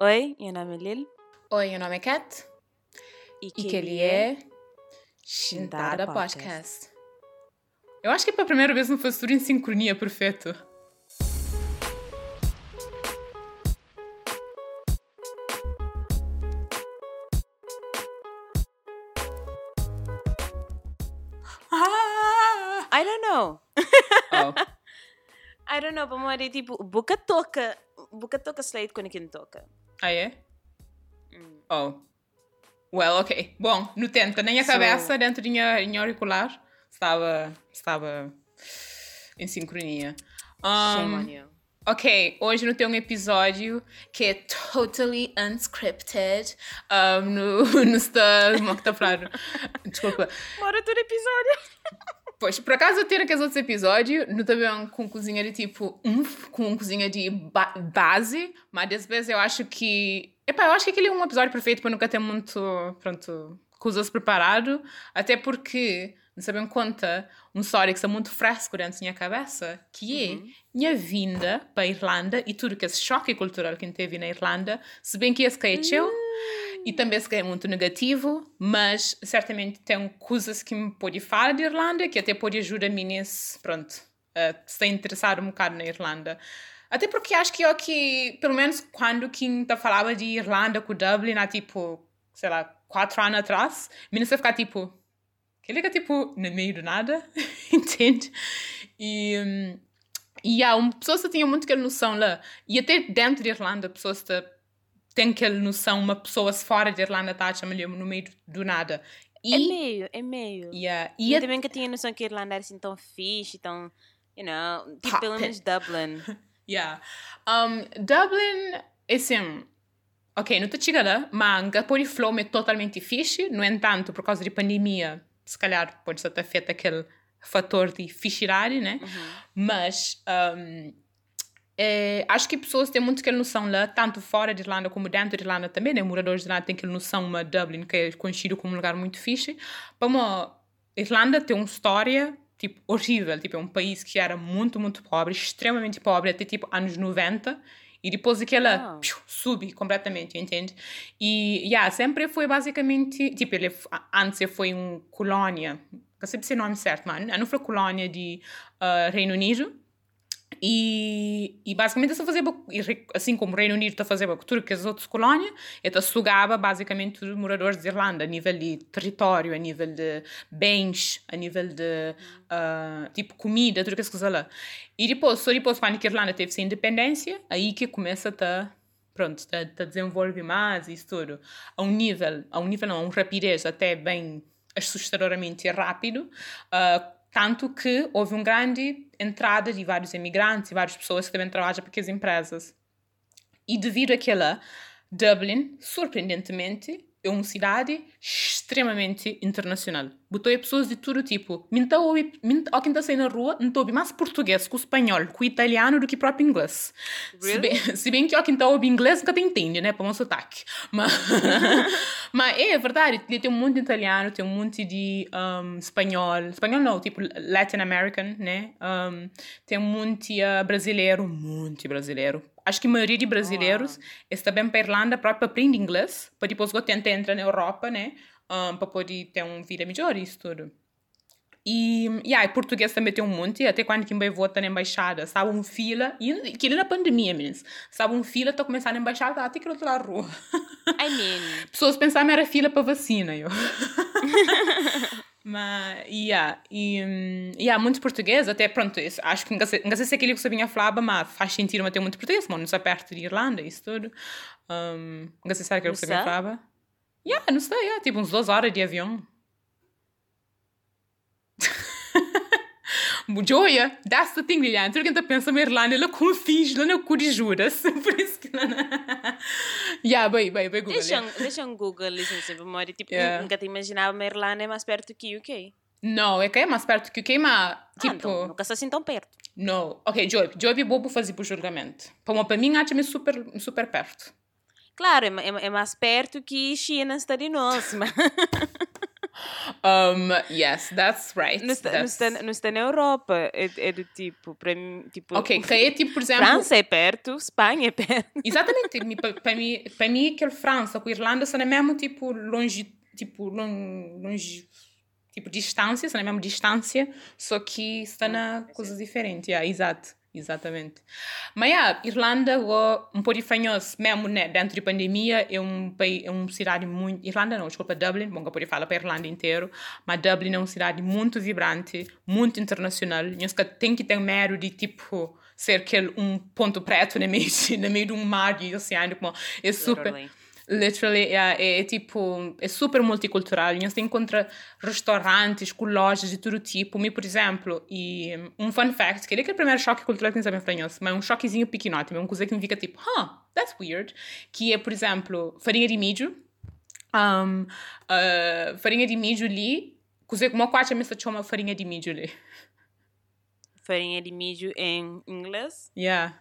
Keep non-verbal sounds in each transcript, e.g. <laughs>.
Oi, meu nome é Lil. Oi, meu nome é Kat. E E que ele é Shintada Podcast. Eu acho que pela primeira vez não foi tudo em sincronia perfeito. Ah! I don't know. Oh. <laughs> I don't know, mo rin tipo, buka toca. Buka toca slide ko ni toca. Ah, é? Mm. Oh. Well, ok. Bom, no tenta, nem a So- cabeça dentro de minha, minha auricular estava, estava em sincronia. Um. Ok, hoje não tem um episódio que é totally unscripted. Um, no, <laughs> no está. Como que tá falando? Desculpa. Mora todo episódio. <laughs> Pois, por acaso eu tenho aqueles outros episódios, não também com cozinha de tipo, um, com cozinha de ba- base, mas às vezes eu acho que. Epá, eu acho que aquele é um episódio perfeito para nunca ter muito, pronto, coisas preparado, até porque não sabem conta uma história que está muito fresco dentro da minha cabeça, que é minha vinda para a Irlanda e tudo que esse choque cultural que teve na Irlanda, se bem que esse é teu, e também se é muito negativo, mas certamente tem coisas que me pode falar de Irlanda, que até pode ajudar me nesse, pronto, a se interessar um bocado na Irlanda. Até porque acho que eu que, pelo menos quando quem tá falava de Irlanda com Dublin há tipo, sei lá, quatro anos atrás, me não ficar tipo, que liga tipo no meio do nada, <laughs> entende? E, hum, e há uma pessoa que tinha muito aquela noção lá, e até dentro de Irlanda, pessoas que têm aquela noção, uma pessoa fora de Irlanda está a chamar no meio do, nada. E, É meio, é meio. yeah, E eu a- também nunca tinha noção que a Irlanda era assim tão fixe, tão, you know, tipo, pelo Poppin'. menos Dublin. <laughs> Yeah. Um, Dublin, assim, ok, não te chega lá, mas a por flow é totalmente fixe, no entanto, por causa de pandemia, se calhar pode ser até feito aquele fator de fichirari, né? Mas um, é, acho que pessoas têm muito aquela noção lá, tanto fora de Irlanda como dentro de Irlanda também, né? Moradores de Irlanda têm aquela noção, uma Dublin, que é conhecido como um lugar muito fixe. Uma Irlanda tem uma história tipo horrível, tipo é um país que era muito, muito pobre, extremamente pobre até tipo anos 90 e depois aquela piu, sube completamente, entende? E yeah, sempre foi basicamente, tipo, ele antes foi uma colônia, não sei se é o nome certo, mas não foi colônia de ah, Reino Unido. E, e basicamente está a assim como o Reino Unido está a fazer tudo que as outras colónias, ele sugava basicamente os moradores de Irlanda, a nível de território, a nível de bens, a nível de ah, tipo comida, tudo que as coisas lá. E depois, só depois, quando a Irlanda teve sua independência, aí que começa a tá, pronto, a, a desenvolver mais isso tudo. A um nível, a um nível não, a uma rapidez até bem assustadoramente rápido, ah, tanto que houve uma grande entrada de vários imigrantes e várias pessoas que também trabalham para aquelas empresas. E devido àquela, Dublin, surpreendentemente, é uma cidade extremamente internacional. Botou pessoas de todo tipo. Minta, ó, quem está saindo na rua, não ouve mais português com espanhol, com italiano do que próprio inglês. Se Really? bem, se bem que ó, quem está ouve inglês nunca te entende, né? Para o sotaque. Mas, <laughs> mas é verdade, tem um monte de italiano, tem um monte de um, espanhol. Espanhol não, tipo Latin American, né? Um, tem um monte uh, brasileiro, um monte brasileiro. Acho que a maioria de brasileiros está bem para a Irlanda para aprender inglês, para depois tentar entrar na Europa, né? Um, para poder ter uma vida melhor e isso tudo. E, yeah, e português também tem um monte, até quando quem vai votar na embaixada, sabe, um fila, e aquilo na pandemia, meninas, sabe, um fila, está começando na embaixada, até que da rua. I mean, <laughs> Pessoas pensavam que era fila para vacina, eu. <laughs> Mas, yeah, e, hum, yeah, muito português, até pronto, isso, acho que não sei se é aquilo que sabia falava, mas faz sentido tem muito português, mano, não perto de Irlanda, isso tudo. Um, não sei se aquilo que sabia falava. Yeah, não sei, yeah, tipo uns duas horas de avião. <laughs> Joia, that's the thing, Liliane. Tudo que a pensa na Irlanda, ela confia lá no cu de juras. Por isso que ela... yeah, bem, bem, bem, Google. deixa, um, deixa um Google, licença, para memória. Tipo, Yeah. nunca te imaginava, mas Irlanda é mais perto que o UK. Não, é que é mais perto que o que mas Ah, tipo, então, nunca está assim tão perto. não. Ok, Joy, Joy é bobo fazer por julgamento. Para, para mim, acho-me super, super perto. Claro, é, é, é mais perto que China está de nós, mas... <laughs> um, yes, that's right. Não está, não, That's- está, não está na Europa. É, é do tipo, para mim, tipo. Ok, que é tipo, por exemplo. França é perto, Espanha é perto. <laughs> Exatamente, pa- para mim, para mim, aquele França com a Irlanda são na mesma tipo longe, tipo lon- longe, tipo distância, são na mesma distância, só que está na coisas diferentes, yeah, exato, exatamente. Mas yeah, Irlanda ó, um pouco diferente, mesmo né, dentro de pandemia, é um país, é uma cidade muito, Irlanda não, desculpa, Dublin, bom, que eu poderia falar para a Irlanda inteiro, mas Dublin é uma cidade muito vibrante, muito internacional, e que tem que ter medo de tipo ser aquele um ponto preto no meio, de- <laughs> no meio de um mar e oceano, como é super Literally. Literally, yeah, é, é tipo, é super multicultural. E você encontra restaurantes com lojas de todo tipo. Me, por exemplo, e um fun fact, que é aquele primeiro choque cultural que não sabe espanhol, mas um choquezinho pequenote, uma coisa que me fica tipo, huh, that's weird. Que é, por exemplo, farinha de milho. Um, uh, farinha de milho ali, coisa como a quarta mesa chama farinha de milho ali. Farinha de milho em inglês. Yeah.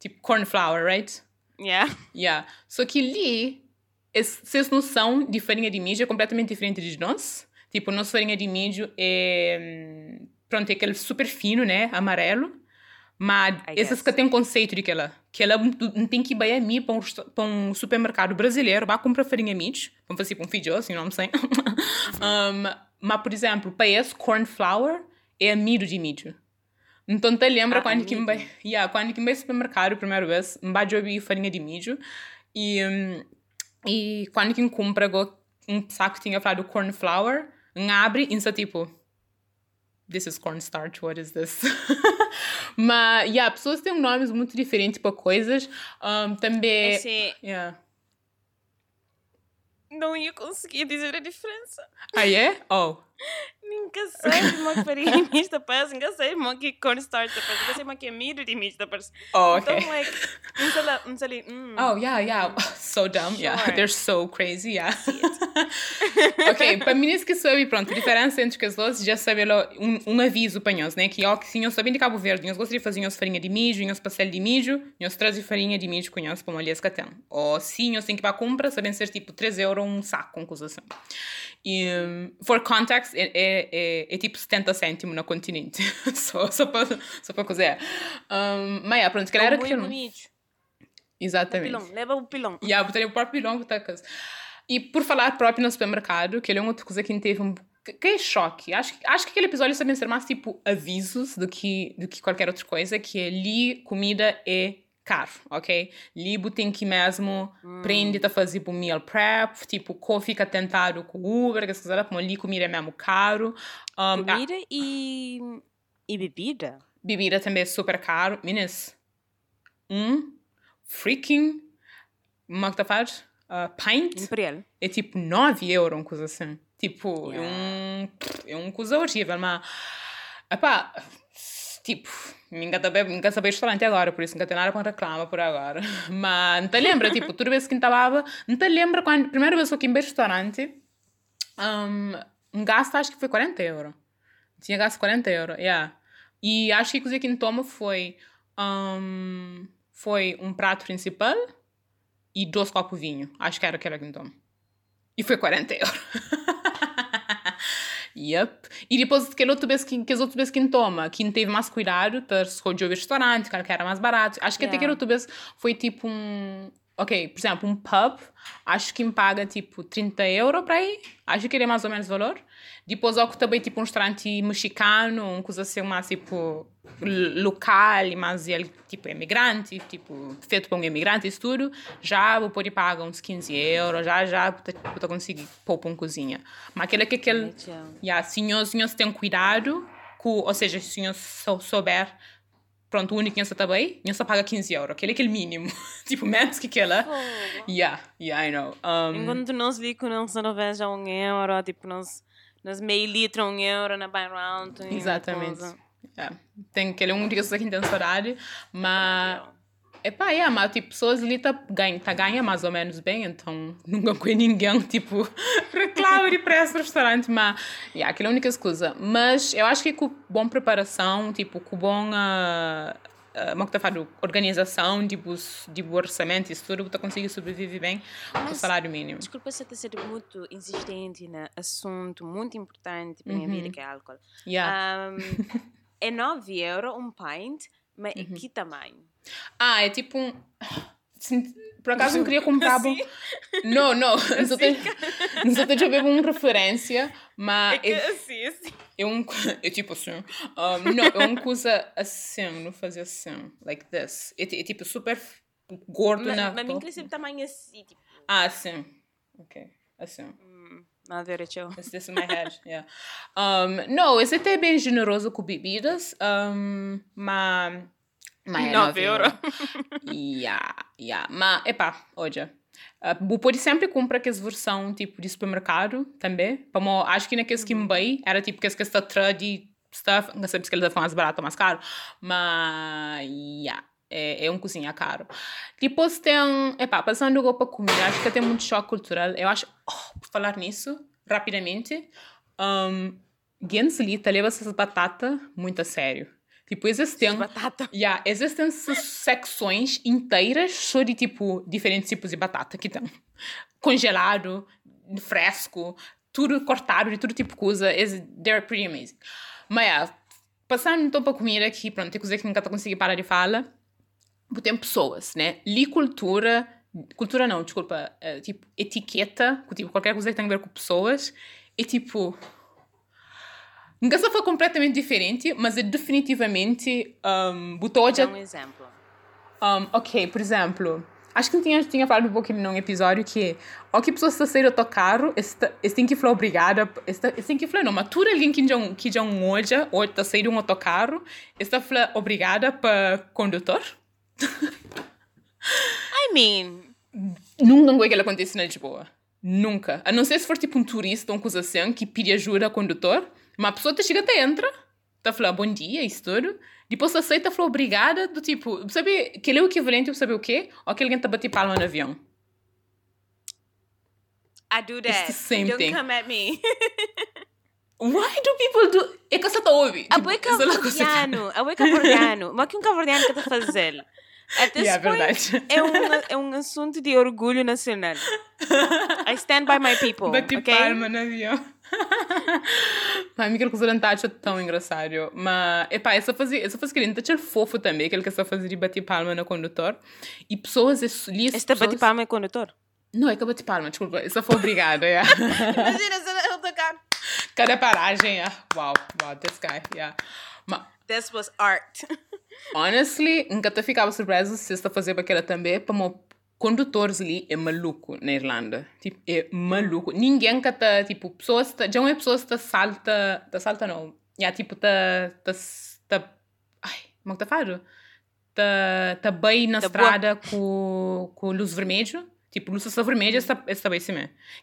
Tipo, corn flour, right? Yeah. Yeah. Só que ali, es- vocês noção de farinha de milho é completamente diferente de nós. Tipo, nossa farinha de milho é. hum, Pronto, é aquele super fino, né? Amarelo. Mas guess. que têm conceito de que ela, que ela não tem que ir a mim para um, para um supermercado brasileiro, vai comprar farinha de milho, vamos fazer um feijão, assim, não sei. <laughs> um, mas, por exemplo, para esse corn flour é amido de milho. Então, te lembra Ah, quando que amido. me yeah, quando que me supermercado primeira vez, me vai farinha de milho e hum, e quando que compra um saco que tinha falado corn flour, um abre e tipo This is cornstarch, what is this? <laughs> Mas, yeah, pessoas têm nomes muito diferentes para coisas. Um, também. Esse Yeah. não ia conseguir dizer a diferença. Ah, é? Oh. <laughs> Nunca sei uma farinha de milho da parece, nunca sei uma que cornstarch da parece, nunca sei uma que é milho de milho da parece. Oh, okay. Então, like, sei ali, hum, Oh, yeah, yeah. <laughs> So dumb. Yeah, Sure. they're so crazy. Yeah. <laughs> ok, para mim, isso que sabe, pronto, a diferença entre as duas, já sabe lá, um, um aviso para nós, né? Que, ó, que se nós sabem de Cabo Verde, nós gostamos de fazer nós farinha de milho, nós pastel de milho, nós trazem farinha de milho com nós para molhar que tem. Ou se nós tem que ir para a compra, sabem ser tipo 3 euros um saco, com coisa assim. E, um, for context, é, é, é, é tipo 70 cêntimos no continente. só, só para só para cozer. Um, mas, é, pronto, que era muito que bonito. Exatamente. Pilão, leva o pilão. E yeah, botaria o próprio pilão botar casa. E por falar próprio no supermercado, que ele é uma outra coisa que teve um que- que é choque. Acho, que- acho que aquele episódio também ser mais tipo avisos do que, do que qualquer outra coisa, que ali comida é caro, ok? Libo tem que mesmo prende a fazer meal prep, tipo, co fica tentado com Uber, que essas coisas, como ali comida é mesmo caro. Um, ah, Comida e, e bebida. bebida também é super caro. Meninas, um freaking, como é que tá faz? Uh, pint Imperial. é tipo 9 euros, uma coisa assim. Tipo, é Yeah. um. É uma coisa horrível, mas. Epá, tipo, nunca sabe, nunca sabe restaurante agora, por isso nunca tem nada para reclamar por agora. <laughs> Mas não te lembra, tipo, toda vez que estava. Não te lembra quando. Primeira vez que eu fui em restaurante, um, um gasto acho que foi 40 euros. Tinha gasto 40 euros, yeah. E acho que a coisa que me toma foi. Um, foi um prato principal e dois copos de vinho. Acho que era aquela que me toma. E foi 40 euros. <laughs> yep. E depois aquele outro vez que, que as outras vezes que toma, que não teve mais cuidado, para escolher o restaurante, que era mais barato. Acho que até Yeah. aquele outro vez foi tipo um. Ok, por exemplo, um pub, acho que me paga tipo 30 euros para ir. Acho que ele é mais ou menos o valor. Depois, que também tipo um restaurante mexicano, uma coisa assim, mais tipo local, mas ele tipo imigrante, tipo feito por um imigrante, isso tudo. Já vou poder pagar uns 15 euros, já, já, para conseguir pôr para uma cozinha. Mas aquele que aquele. Yeah, senhores, senhores têm cuidado, com, ou seja, se senhores sou, souber, pronto, o único que está bem, você paga 15 euros, aquele é aquele mínimo. <laughs> tipo, menos que aquela. Oh. Yeah, yeah, I know. Um, Enquanto nós vi que nós não vejo a um euro, tipo, nós, nós meio litro um euro na buy round. Exatamente. yeah. Tem aquele um dia que tem saudade, mas. Epá, yeah, mas tipo, pessoas ali tá ganha, tá ganha mais ou menos bem, então <laughs> nunca conheço ninguém, tipo, <laughs> reclama de preço no restaurante, mas, yeah, aquela é a única coisa. Mas eu acho que com boa preparação, tipo, com bom, ah, uma que tá organização, tipo, tipo orçamento, isso tudo, tu consegue sobreviver bem com o salário mínimo. Desculpa se eu ser muito insistente no assunto muito importante para minha vida, que é álcool. Yeah. Um, <laughs> é 9 euros um pint, mas é que tamanho? Ah, é tipo um... Por acaso não queria comprar. Assim? <laughs> Não, não. Assim? Não estou a ver uma referência, mas. É que é, assim, assim. É um. É tipo assim. Um, não, é uma coisa assim, não fazer assim. Like this. É, é tipo super gordo mas, na. Mas mim cresceu tamanho assim, tipo. Ah, assim. Ok. Assim. Hum, nada direito. It's this in my head, yeah. Um, não, esse até é bem generoso com bebidas, um, mas mas 9 euros. yeah, yeah. Mas, epá, olha. Uh, pode sempre comprar aquela versão tipo de supermercado também. Como, acho que naquele Skin Bay era tipo que essa trade stuff. Não sei se eles mais barato ou mais caro. Mas, yeah. É, é um cozinha caro. Depois tem, epá, passando agora para comer, acho que tem muito choque cultural. Eu acho, oh, por falar nisso, rapidamente, um, Genslita leva essas batatas muito a sério. Tipo, existem. Batata. <laughs> Yeah, existem secções inteiras só de tipo diferentes tipos de batata que tem. <laughs> Congelado, fresco, tudo cortado de todo tipo de coisa. Is, they're pretty amazing. Mas, yeah, passando então para comida aqui, pronto, tem coisa que nunca conseguindo parar de falar. Tem pessoas, né? Li cultura. Cultura não, desculpa. Uh, tipo, etiqueta, tipo, qualquer coisa que tenha a ver com pessoas. E tipo Nunca só foi completamente diferente, mas é definitivamente um, botou já... um exemplo. Um, ok, por exemplo, acho que tinha, tinha falado um pouquinho num episódio que ó que pessoas estão saindo do carro, eles têm que falar obrigada, eles têm que falar, não, mas alguém que já, que já hoje, ou está saindo um autocarro, está falando obrigada para condutor. I mean... Nunca é que acontece na Lisboa. Nunca. A não ser se for tipo um turista ou um coisa assim que pede ajuda ao condutor, uma pessoa te chega até entra, tá falando bom dia, isso tudo. Depois aceita, falou obrigada, do tipo, sabe, que ele é o equivalente, sabe o quê? Ou que alguém tá batendo palma no avião. I do that. It's the same Don't thing. come at me. <laughs> Why do people do... É que você tá ouvindo. A boi cabo-verdiano. A boi cabo-verdiano. <laughs> Mas que um cabo-verdiano que tá fazendo? At yeah, point, verdade. é um, é um assunto de orgulho nacional. I stand by my people, Bati ok? palma no avião. Mas restaurante acho tão engraçado. Mas, epá, essa fazia, essa fazia querendo achar fofo também, aquele que essa fazia de bater palma no condutor. E pessoas, ali Esta pessoas... bate palma é condutor? Não, é que eu bati palma, desculpa. Essa foi obrigada, yeah. <laughs> Imagina se eu tocar. Cada paragem, yeah. Wow, wow, this guy, yeah. Mas, This was art. <laughs> honestly, nunca te ficava surpresa se está fazendo aquela também, como condutores ali é maluco na Irlanda. Tipo, é maluco. Ninguém que tá, tipo, pessoas, tá, já não é pessoas que tá salta, tá salta não. Já, tipo, tá, tá, tá, ai, como é que tá fazendo? Tá, tá bem na Tá estrada com, com luz vermelha. Tipo, luz vermelha está, está bem assim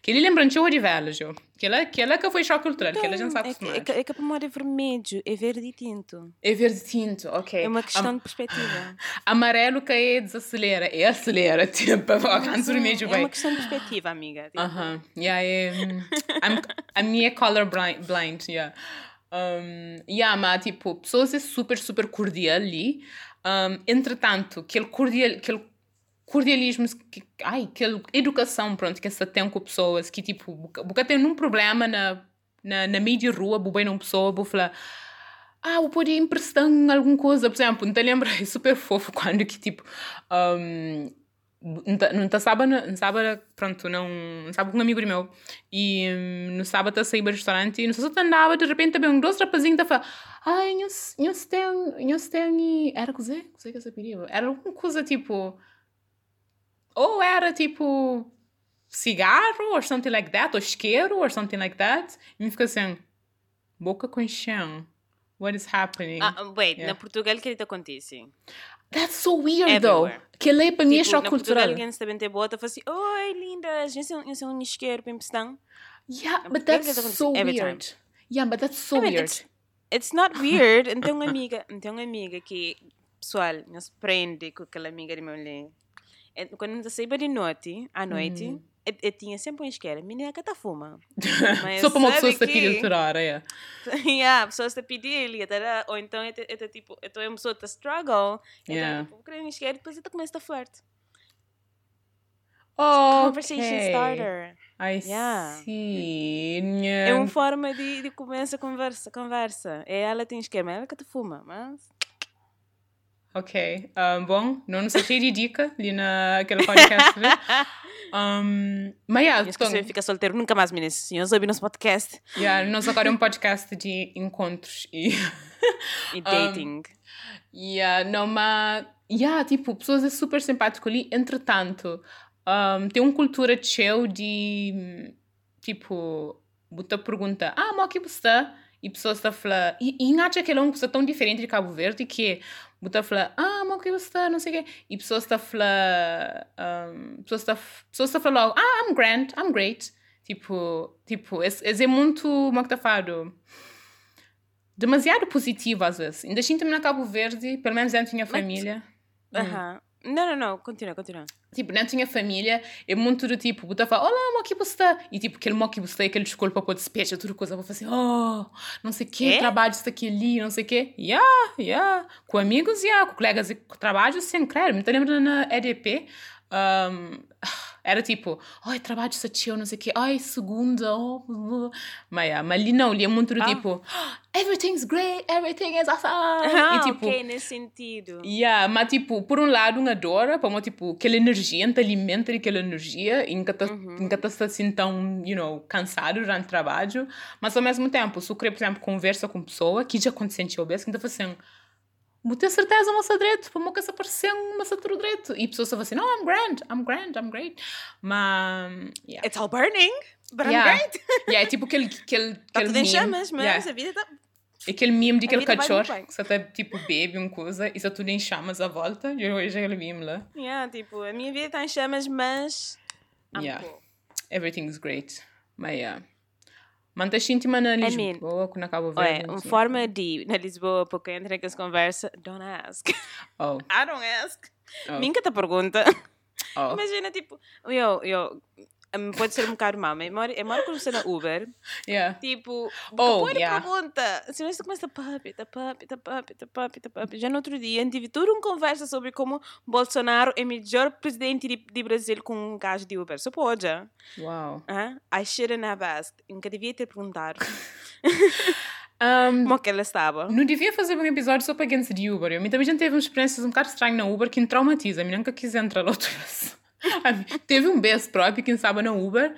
Que ele lembra de de velho, jo. Que ela, que ela que foi choque cultural, que ela já sabe é, que- acostumar. é, que- é que a pomada é vermelho, é verde tinto. É verde tinto, ok. É uma questão Am- de perspectiva. <laughs> amarelo que é desacelera, é acelera, <laughs> tipo, a canto vermelho é uma questão de perspectiva, amiga. Tipo, Aham, yeah, é, hum, I'm, a minha é color blind, blind yeah. Um, yeah, mas, tipo, pessoas é super, super cordial ali. Um, entretanto, aquele cordial, aquele cordialismo, que, ai, aquela educação, pronto, que essa tem com pessoas, que, tipo, porque tem um problema na, na, na de rua, bem numa pessoa, vou falar, ah, eu podia emprestar alguma coisa, por exemplo, não te lembra, é super fofo <laughs> quando que, tipo, um, não tá- não tá sábado, não sábado, pronto, não, não sabe um amigo meu e hum, no sábado a sair do restaurante e não sei se andava, de repente também um dois rapazinhos tá falando ai, nós nós tem, nós tem, era coisa, coisa que essa perigo, era alguma coisa tipo, ou era tipo cigarro or something like that, ou isqueiro or something like that, e me fica assim, boca com chão, what is happening? Ah, wait, Yeah. na Portugal que isso acontece? That's so weird though, Everywhere. que lei para mim é Tipo, choque na cultural. Alguém se bem bota e fala assim, oi, lindas, eu sou um isqueiro para. Yeah, but that's so weird. Yeah, but that's so I mean, weird. it's, it's not weird. Então uma <laughs> amiga, então uma amiga que, pessoal, nos prende com aquela amiga de meu lhe. É, Quando nós saímos de noite, à noite, eu, eu tinha sempre um isqueiro. Menina, <laughs> que tá fuma. Só para uma pessoa se pedir aturar, é. <laughs> yeah, a pessoa a pedir tá, ou então eu, eu, te, tipo, eu estou uma pessoa que struggle, Yeah. então, tipo, querendo isqueiro, depois eu começo a flerte. Oh, Conversation starter. I Yeah. see. É uma forma de, de começar a conversa, conversa. É ela tem isqueiro, mas ela que te fuma, mas... Ok. Um, bom, não nos achei de dica ali naquele podcast. <laughs> um, mas, yeah, se então, você fica solteiro, nunca mais, meninas. Se eu ouvi nosso podcast yeah, <laughs> nós agora é um podcast de encontros e... <laughs> e dating. Yeah, não, mas... Yeah, tipo, pessoas é super simpático ali. Entretanto, um, tem uma cultura chill de... Tipo, você pergunta, ah, mas que você está? E pessoas estão a falar... E, e acha que é uma pessoa tão diferente de Cabo Verde que você fala, ah, mas que você está? Não sei o quê. E pessoas estão a falar... Um, pessoas estão pessoas estão a falar logo, ah, I'm grand, I'm great. Tipo, tipo, esse é muito... Como é que está falando? demasiado positivo às vezes. Ainda assim também na Cabo Verde, pelo menos eu tinha família. Aham. Não, não, não. Continua, continua. Tipo, não tinha família, é muito do tipo, fala, olá, mo que você está? E tipo, aquele mo que você está, aquele desculpa para despejo, tudo coisa, para fazer, oh, não sei o quê, É? trabalho está aqui ali, não sei o quê. Yeah, yeah. Com amigos, yeah, com colegas de trabalho, sem crer. Me lembro na EDP, um, <sighs> era tipo, ai, trabalho está chill, não sei o quê, ai, segunda, oh, mas, yeah, mas ali não, ali é muito do Ah. tipo, everything's great, everything is awesome. Ah, e tipo, ok, nesse sentido. Yeah, mas tipo, por um lado, um adora, para tipo, aquela energia, te alimenta daquela energia, e nunca tá, tá assim tão, you know, cansado durante o trabalho, mas ao mesmo tempo, se eu por exemplo, conversa com pessoa, que já aconteceu em que então assim, ter certeza, moça direito, para moça aparecer um moça direito, e a pessoa só vai assim, no, I'm grand, I'm grand, I'm great, mas, yeah. It's all burning, but Yeah. I'm great. <laughs> yeah, é tipo aquele, aquele, Está aquele tudo em chamas, mas yeah. a vida está... Aquele meme de aquele cachorro que só até tipo bebe uma coisa e só tudo em chamas à volta. E eu vejo aquele meme lá. Yeah, tipo, a minha vida está em chamas, mas... I'm Yeah. cool. Everything's great. Mas yeah. Mantens íntima na Lisboa, quando acaba Olha, verde. uma forma de, na Lisboa, porque entra com essa conversa, don't ask. Oh, <laughs> I don't ask. oh, Nunca te pergunta. oh. Imagina, tipo, eu, eu, pode ser um bocado mal, mas eu moro com você na Uber, Yeah. tipo, Oh, oh, yeah. pergunta, se você começa a papi, tá papi, tá papi, tá papi, tá papi. Já no outro dia, tive toda uma conversa sobre como Bolsonaro é o melhor presidente de, de Brasil com um gajo de Uber. Só pode. Wow. Huh? I shouldn't have asked. Nunca devia ter perguntado Um, como é que ela estava. não devia fazer um episódio só para gente de Uber. Eu também já teve umas experiências um bocado estranhas na Uber que me traumatiza. Eu nunca quis entrar outra vez. <laughs> Teve um beijo próprio que estava na Uber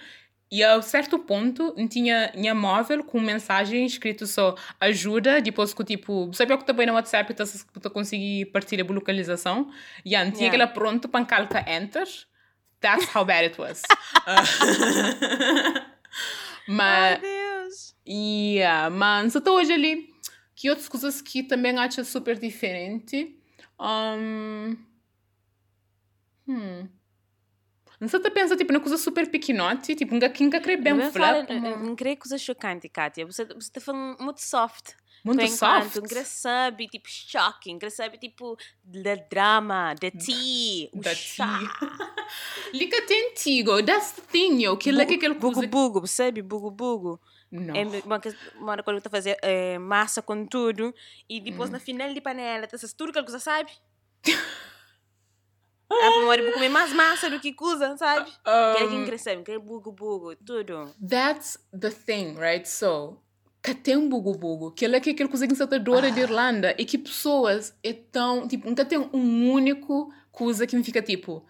e a certo ponto tinha tinha móvel com mensagem escrito só ajuda, depois com tipo, sabe o que também no WhatsApp tu conseguir partilhar a localização? E yeah, tinha Yeah. aquela pronto para calcar enter. That's how bad it was. <laughs> Mas Ai, Deus. Yeah, mas até hoje ali, que outras coisas que também acho super diferente. Um... Hum. Não sei se pensa tipo, na coisa super pequenote, tipo, nunca nunca creio bem Eu ia falar. falar, eu não creio coisa chocante, Kátia. Você você está falando muito soft. Muito enquanto, soft. Não sabe, tipo, shocking. Não sabe, tipo, da drama, da tea. Da chá. Liga te antigo, that's the thing, yo. Que é que aquele coisa... bugo, sabe? Bugo bugo. Não. É uma, que- uma hora quando eu fazer é, massa com tudo e depois na final de panela, tá tudo que você sabe? Ah, hora eu vou comer mais massa do que coisa, sabe? Que é Um, quem cresce, que é bugo bugo, tudo. That's the thing, right? So, que tem um bugo bugo, que é que aquele coisa que se dora de Irlanda e que pessoas é tão, tipo, nunca tem um único coisa que me fica tipo,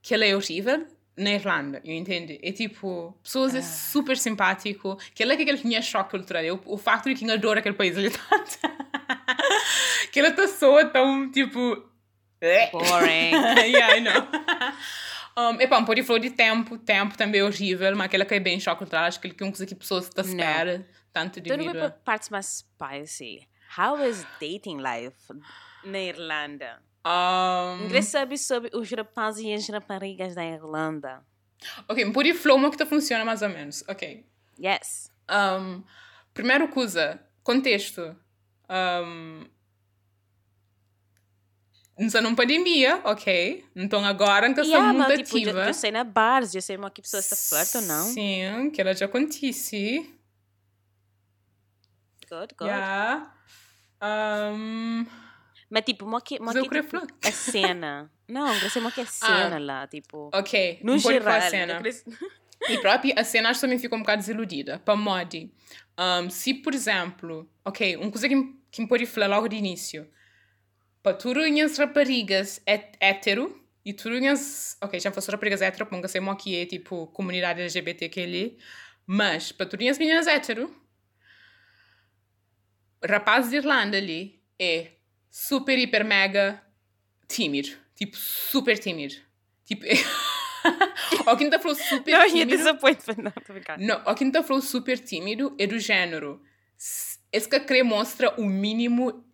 que ela é horrível na Irlanda, eu entendo? É tipo, pessoas é super simpático, que ela é que aquele tinha choque cultural, é o, o facto de quem adora aquele país ali tanto. <laughs> que ela tá soa tão, tipo... Boring. <laughs> yeah, I know. <laughs> Um, epá, um falou de tempo, tempo também é horrível, mas aquela que é bem cultural, acho que é uma coisa que pessoas te espera, tanto de vida. para partes mais spicy. How is dating life na Irlanda? Um, Ninguém sabe sobre os rapazes e as raparigas da Irlanda. ok, um pouco flow, mas que tá funciona mais ou menos. Ok. Yes. Um, primeiro coisa, contexto. Um, Não não pandemia, ok? Então agora que Yeah, yeah, muito tipo, ativa. eu, eu sei na bars, eu sei uma que pessoa está flirta ou não. Sim, que ela já acontece. Good, good. Yeah. Um, Mas tipo, uma que, uma que tipo, a cena. <laughs> Não, eu sei uma que é cena lá, tipo. ok, No geral. a cena. E própria a cena acho que também ficou um bocado desiludida. Para mod. Um, se, por exemplo, ok, uma coisa que, que me pode falar logo de início. Para turunhas raparigas hét- hétero e turunhas. Ok, já fosse raparigas hétero, porque nunca sei o que é tipo comunidade LGBT que ele. Mas para turunhas meninas hétero, rapaz de Irlanda ali é super, hiper, mega tímido. Tipo, super tímido. Tipo. <laughs> Ou quem tá falou super Não, tímido. disappointment. Não, tô brincando. Não, o quem tá falou super tímido é do género. Esse que querer mostra o mínimo.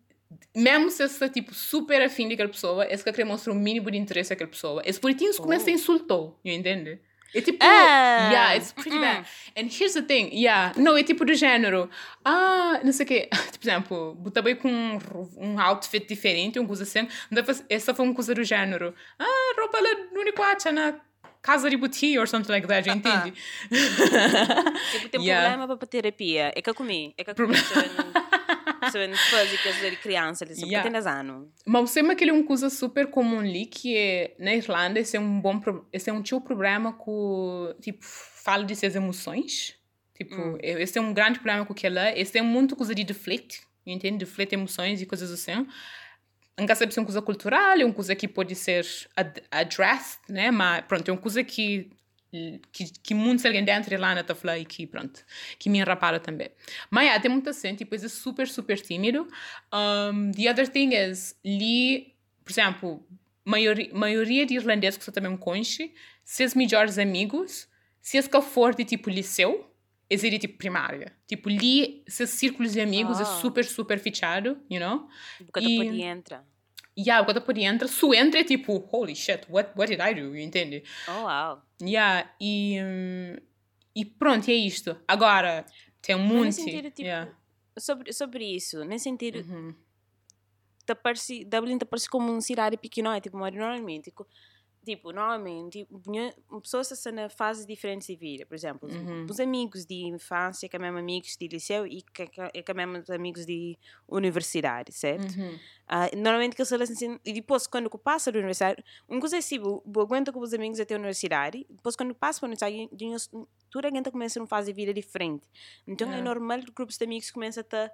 Mesmo se está tipo super afim daquela pessoa, esse que querer mostra o mínimo de interesse daquela pessoa. Esse bonitinho começa a Oh. insultou, you entende? É tipo. Ah, yeah, it's pretty mm. bad. And here's the thing, yeah. Não, é tipo do género. Ah, não sei o quê. <laughs> Tipo, por exemplo, botar bem com um, um outfit diferente, uma coisa assim. Essa foi uma coisa do género. Ah, roupa lá no Uniquacha na casa de boutique or something like that, já ah. entende? Tipo, tem <laughs> Yeah. problema para terapia. É que eu comi. É que eu comi. <laughs> Problema. Pessoas físicas de criança, são Yeah. pequenas anos. Mas você aquele é uma coisa super comum ali que é, na Irlanda esse é um bom esse é um tio problema com tipo fala de suas emoções tipo Hum. é- esse é um grande problema com aquela esse é muito coisa de deflete entende deflete emoções e coisas assim nunca sabe se é uma coisa cultural é uma coisa que pode ser ad addressed né mas pronto é uma coisa que que, que muitos alguém dentro de Irlanda está falando e que pronto que me enrapara também mas yeah, tem muita gente tipo é super super tímido um, the other thing is, li, por exemplo, maioria, maioria de irlandeses que você também conhece, seus melhores amigos, se que for de tipo liceu, é de tipo primária. Tipo, li, seus círculos de amigos é Ah. super, super fechado, you know? Porque E- entrar. Yeah, quando por entra, su entra é tipo, holy shit, what, what did I do? Entende? Oh, wow. Yeah, e, e pronto, é isto. Agora, tem um monte. sentido, tipo, yeah. sobre, sobre isso, nesse sentido, Uhum. te parece, Dublin te parece como um cidade pequena, tipo, mas normalmente, tipo, tipo, normalmente, tipo, minha- pessoas estão na fases diferentes de vida, por exemplo, Uhum. os amigos de infância, que é mesmo amigos de liceu e que, que, que é mesmo amigos de universidade, certo? Uhum. Ah, normalmente que sou assim, e depois quando eu passo da universidade, uma coisa é assim, eu aguento com os amigos até a universidade, depois quando eu passo para a universidade, toda a gente começa a fazer vida diferente. Então é Yeah. normal que grupos de amigos começam a te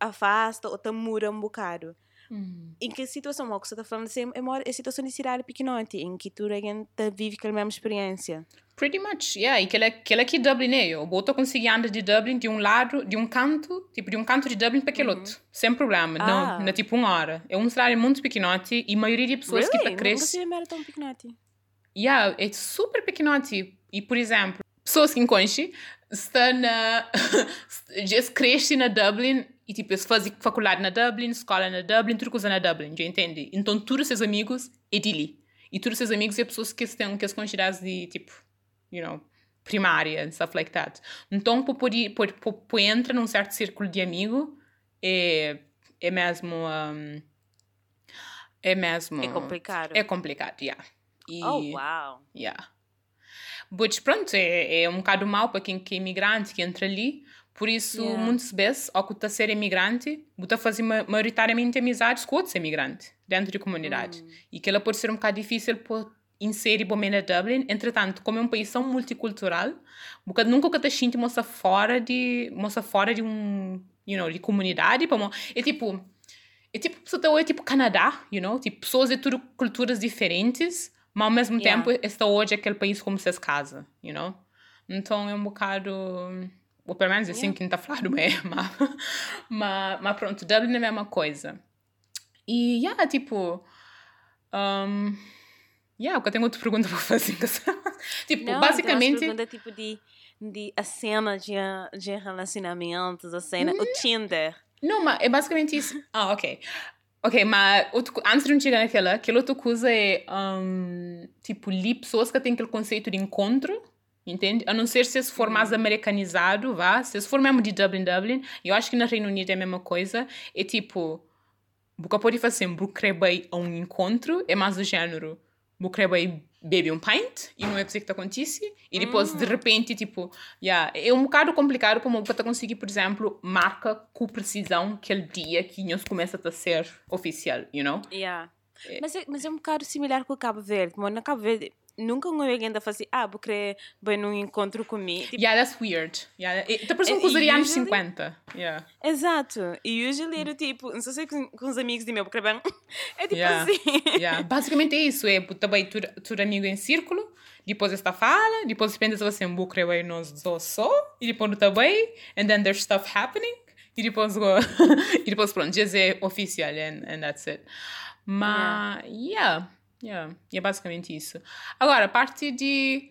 afasta ou te muda um bocado. Uhum. Em que situação, o que você está falando assim, é uma é situação de cidade pequenote, em que a gente vive aquela mesma experiência. Pretty much, yeah. E que ele, que aqui Dublin é. Eu boto conseguir andar de Dublin de um lado, de um canto, tipo de um canto de Dublin para aquele Uhum. outro. Sem problema. Ah. Não, não tipo uma hora. É um cidade muito pequenote e a maioria de pessoas que really? tá Não cresce. consigo era tão pequenote. Yeah, é super pequenote. E, por exemplo, pessoas que conhecem estão na. <laughs> já se crescem na Dublin e, tipo, eles fazem faculdade na Dublin, escola na Dublin, tudo coisa na Dublin, já entende? Então, todos os seus amigos é de ali. E todos os seus amigos é pessoas que estão, que são consideradas de, tipo, you know, primária and stuff like that. Então, para poder, para, entrar num certo círculo de amigo, é, é mesmo. um, é mesmo. É complicado. É complicado, yeah. E, Oh, wow. Yeah. But pronto, é, é um bocado mal para quem que é imigrante que entra ali. Por isso, Yeah. muitas vezes, ao que está ser imigrante, está fazer ma- maioritariamente amizades com outros imigrantes dentro da comunidade. Hum. E que ela pode ser um bocado difícil por inserir bem na Dublin. Entretanto, como é um país tão multicultural, bocado nunca que está sentindo moça fora de moça fora de um, you know, de comunidade, para é tipo é tipo você tá hoje tipo Canadá, you know, tipo pessoas de tudo culturas diferentes, mas ao mesmo Yeah. tempo está hoje aquele país como se casa, you know. Então é um bocado ou pelo menos assim Yeah. que não está falando é, <laughs> mas, mas, mas pronto, Dublin é a mesma coisa. E, yeah, tipo, um, yeah, eu tenho outra pergunta <laughs> para fazer. tipo, Não, basicamente, perguntas, tipo de, de a cena de, de relacionamentos, a cena, o Tinder. Não, mas é basicamente isso. <laughs> Ah, ok. Ok, mas outro, antes de não chegar naquela, aquela outra coisa é, um, tipo, li pessoas que têm aquele conceito de encontro, entende? A não ser se esse for mais americanizado, vá, se esse for mesmo de Dublin, Dublin, eu acho que no Reino Unido é a mesma coisa, é tipo, Boca pode fazer bucrebei a um encontro, é mais do género. Bucrebei bebe um pint e não é coisa que te acontece e depois de repente tipo yeah, é um bocado complicado como para conseguir por exemplo marca com precisão aquele dia que nós começa a ser oficial you know Yeah. Mas, é, mas é um bocado similar com o Cabo Verde. Mas na Cabo Verde, nunca um ainda faz assim, ah, vou querer bem num encontro comigo. Tipo, yeah that's weird yeah é, tá parecendo E- coisa de e anos usually- 50 yeah Exato. E usually era tipo, não sei se é com, com os amigos de meu, porque bem, <laughs> é tipo Yeah. assim. Yeah. <laughs> Basicamente é isso, é também tudo, tudo amigo em círculo, depois esta fala, depois depende se você é um buco aí nós só, e depois também, and then there's stuff happening, e depois, go, <laughs> e depois pronto, já é oficial, and, and that's it. Mas, yeah, yeah, é basicamente isso. Agora, a parte de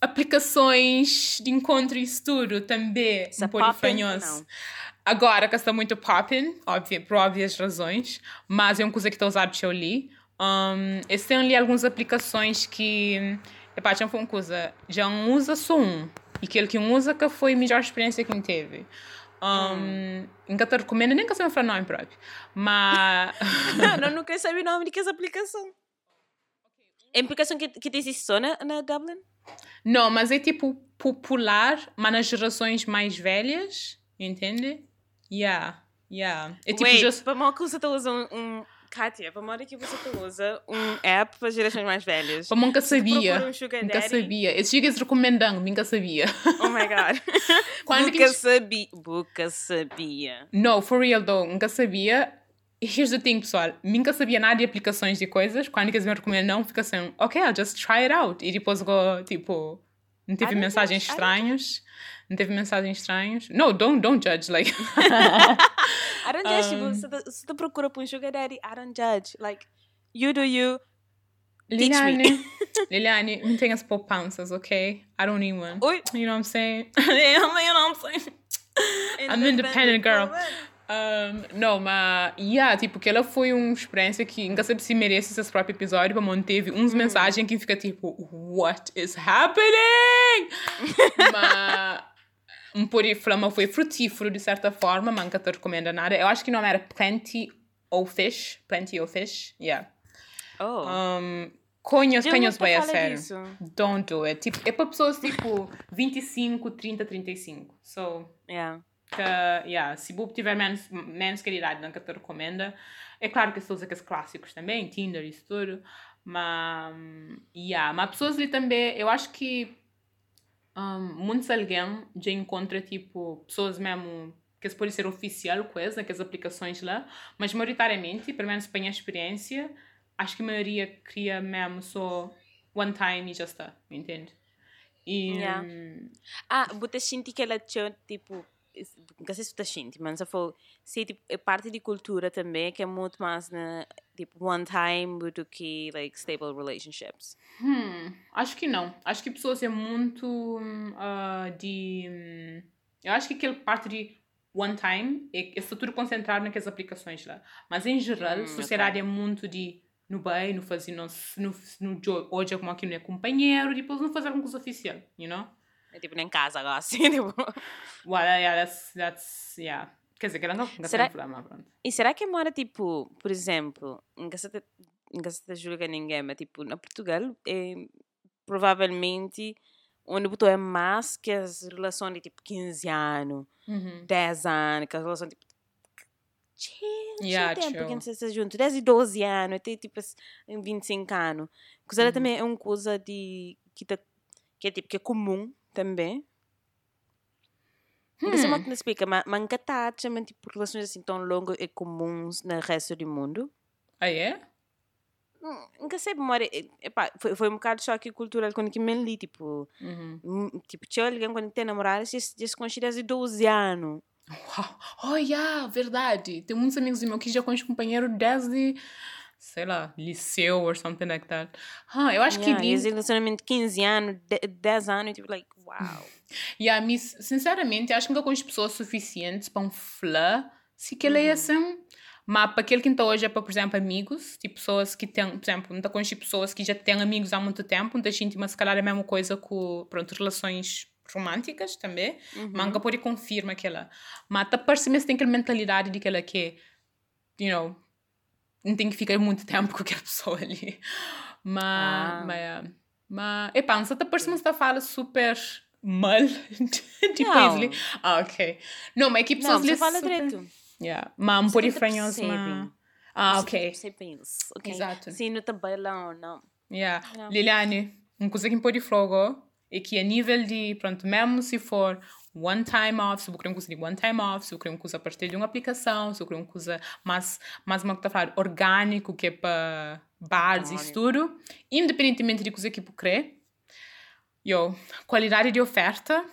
aplicações de encontro e isso tudo também é um pouco fanhoso. Agora que está muito popping, óbvio, por óbvias razões, mas é uma coisa que estou usando para eu li. Um, eu tenho ali algumas aplicações que, epá, já foi uma coisa, já usa só um. E aquele que usa que foi a melhor experiência que teve. Um, eu te recomendo, nem que eu sei falar nome próprio. Mas, <laughs> não, não quero saber o nome de que essa aplicação. É aplicação que, que existe só na, na Dublin? não, mas é tipo popular, mas nas gerações mais velhas, entende? Yeah, yeah. É tipo, Wait, just, para mal que você está usando um... Kátia, para mal que você usando um app para gerações mais velhas. eu nunca sabia. um Nunca sabia. Esses dias recomendando, nunca sabia. Oh my God. <laughs> Quando que Nunca isso- sabia. Nunca sabia. No, for real though, nunca sabia. E here's the thing, pessoal. Nunca sabia nada de aplicações de coisas. Quando eles me recomendam, fica assim, ok, I'll just try it out. E depois, tipo, não don't mensagens estranhas. Não teve mensagens estranhas. No, don't, don't judge. Like, <laughs> I don't judge Um, people. Se tu, procura por um sugar daddy, I don't judge. Like, you do you. Liliane, <laughs> Liliane, não tenhas poupanças, ok? I don't need one. Oi. You know what I'm saying? you know what I'm saying? I'm independent girl. Um, não, mas, yeah, tipo, que ela foi uma experiência que nunca se merece esse próprio episódio, mas manteve uns mensagens que fica tipo, what is happening? <laughs> mas, um poriflama foi frutífero de certa forma, nunca te recomendo nada. Eu acho que o nome era Plenty of Fish, Plenty of Fish, yeah. Oh. Um, conhas ouvi bem a sério. Don't do it. Tipo, é para pessoas tipo 25, 30, 35. So, Yeah. que, yeah, se Boop tiver menos, menos qualidade não que te recomenda. É claro que estou a aqueles clássicos também, Tinder e isso tudo. Mas, yeah, mas pessoas ali também, eu acho que um, muitos alguém já encontra, tipo, pessoas mesmo que se pode ser oficial coisa, naquelas aplicações lá, mas maioritariamente, pelo menos para a minha experiência, acho que a maioria cria mesmo só one time e já está, entende? E, Yeah. hum, Ah, você sente que ela tinha, tipo, não sei se você sente, mas eu falo, se tipo, é parte de cultura também, que é muito mais na, tipo, one time do que, like, stable relationships. Hum, acho que não. Acho que pessoas é muito ah, de. hum, eu acho que aquele parte de one time é, é tudo concentrado naquelas aplicações lá. Mas em geral, Hum, sociedade é muito de no bem, no fazer, no, no, no hoje é como aqui não é companheiro, depois não fazer alguma coisa oficial, you know? É tipo, nem casa agora, assim, <laughs> tipo. Well, yeah, that's, that's, yeah. Quer dizer, que ela não não Será- tem problema, pronto. E será que mora, tipo, por exemplo, em você em você julga ninguém, mas, tipo, na Portugal, é, provavelmente, onde botou é mais que as relações de, tipo, 15 anos, Uhum. 10 anos, que as relações, tipo, chill, Yeah, tempo chill. que não se está junto, 10 e 12 anos, até, tipo, assim, em 25 anos. Coisa Uhum. também é uma coisa de, que, tá, que é, tipo, que é comum também. Não sei Hum. como que me explica, mas nunca tá, também, tipo, relações assim tão longas e comuns no resto do mundo. Ah, é? Hum, Nunca sei, memória. epá, foi, foi um bocado choque cultural quando que me li, tipo, Uhum. hum, tipo, tinha alguém quando tem namorado, já se conhece desde 12 anos. Uau. Oh, yeah, verdade. Tem muitos amigos meus que já conhecem companheiro desde, sei lá, liceu or something like that. Ah, eu acho Yeah, que li... relacionamento de 15 anos, de- 10 anos, tipo, like, wow. <laughs> Yeah, me, sinceramente, acho que nunca conheço pessoas suficientes para um flã se que ele é Uhum. assim. Mas para aquele que está hoje é para, por exemplo, amigos, tipo pessoas que têm, por exemplo, não está conhecendo pessoas que já têm amigos há muito tempo, não está íntima, se calhar é a mesma coisa com, pronto, relações românticas também. Uhum. Mas nunca pode confirmar aquela. Mas tá parece mesmo tem aquela mentalidade de que ela quer you know, não tenho que ficar muito tempo <laughs> com aquela pessoa ali. Mas, Ah. mas, mas, epá, não sei, parece que você fala super mal <laughs> de Não. Paisley. Ah, ok. Não, mas é que pessoas Não, você fala super... direito. Yeah. Mas um Você estranhos, percebe. mas... Ah, Você ok. ok? Exato. Sim, no tabelão, não. Yeah. Não. Liliane, uma coisa que me pode falar é que a nível de, pronto, mesmo se for one time off, se eu querer uma coisa de one time off, se eu querer coisa a partir de uma aplicação, se eu querer coisa mais, mais uma que falar orgânico, que é para bares e tudo, independentemente de coisa que eu querer, yo, qualidade de oferta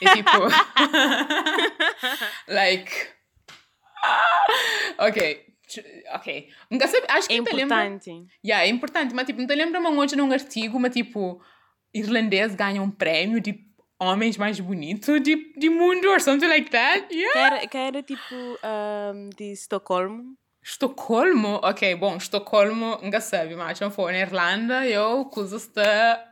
é tipo, <laughs> like, ok, ok, nunca sabe, acho que É importante. Yeah, é importante, mas tipo, não te lembra uma ontem num artigo, mas tipo, irlandês ganha um prêmio de homens mais bonitos de, de mundo or something like that? Yeah. Que era, que era tipo ahm, de Estocolmo. Estocolmo? Ok, bom, Estocolmo, nunca sabe, mas eu for na Irlanda, eu está...